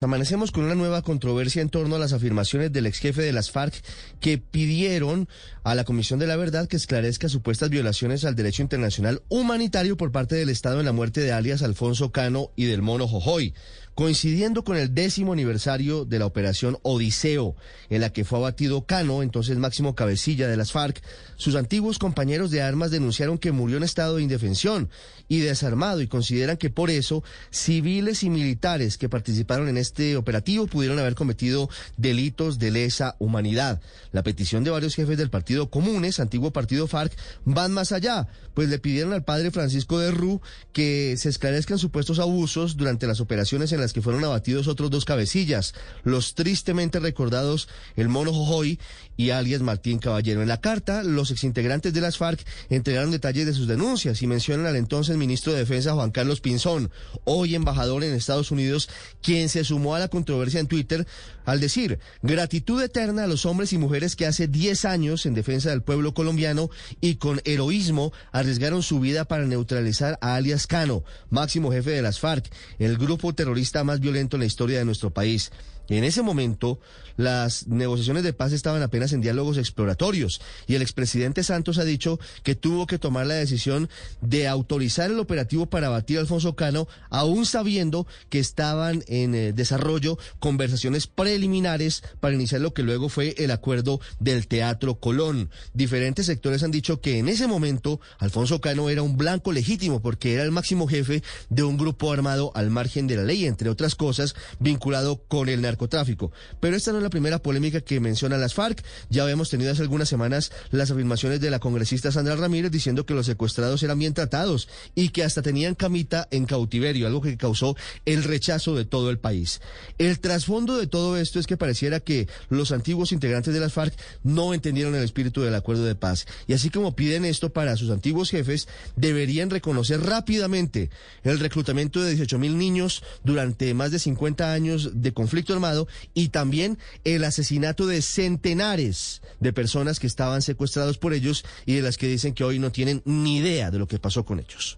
Amanecemos con una nueva controversia en torno a las afirmaciones del ex jefe de las FARC que pidieron a la Comisión de la Verdad que esclarezca supuestas violaciones al derecho internacional humanitario por parte del Estado en la muerte de alias Alfonso Cano y del Mono Jojoy, coincidiendo con el décimo aniversario de la operación Odiseo, en la que fue abatido Cano, entonces máximo cabecilla de las FARC. Sus antiguos compañeros de armas denunciaron que murió en estado de indefensión y desarmado y consideran que por eso civiles y militares que participaron en este operativo pudieron haber cometido delitos de lesa humanidad. La petición de varios jefes del Partido Comunes, antiguo partido FARC, van más allá, pues le pidieron al padre Francisco de Rú que se esclarezcan supuestos abusos durante las operaciones en que fueron abatidos otros dos cabecillas, los tristemente recordados el Mono Jojoy y alias Martín Caballero. En la carta, los exintegrantes de las FARC entregaron detalles de sus denuncias y mencionan al entonces ministro de Defensa Juan Carlos Pinzón, hoy embajador en Estados Unidos, quien se sumó sumó a la controversia en Twitter al decir gratitud eterna a los hombres y mujeres que hace 10 años en defensa del pueblo colombiano y con heroísmo arriesgaron su vida para neutralizar a alias Cano, máximo jefe de las FARC, el grupo terrorista más violento en la historia de nuestro país. En ese momento, las negociaciones de paz estaban apenas en diálogos exploratorios y el expresidente Santos ha dicho que tuvo que tomar la decisión de autorizar el operativo para abatir a Alfonso Cano, aún sabiendo que estaban en eh, desarrollo conversaciones preliminares para iniciar lo que luego fue el acuerdo del Teatro Colón. Diferentes sectores han dicho que en ese momento Alfonso Cano era un blanco legítimo porque era el máximo jefe de un grupo armado al margen de la ley, entre otras cosas, vinculado con el narcotráfico. Pero esta no es la primera polémica que mencionan las FARC. Ya habíamos tenido hace algunas semanas las afirmaciones de la congresista Sandra Ramírez diciendo que los secuestrados eran bien tratados y que hasta tenían camita en cautiverio, algo que causó el rechazo de todo el país. El trasfondo de todo esto es que pareciera que los antiguos integrantes de las FARC no entendieron el espíritu del acuerdo de paz. Y así como piden esto para sus antiguos jefes, deberían reconocer rápidamente el reclutamiento de 18 mil niños más de 50 años de conflicto armado y también el asesinato de centenares de personas que estaban secuestrados por ellos y de las que dicen que hoy no tienen ni idea de lo que pasó con ellos.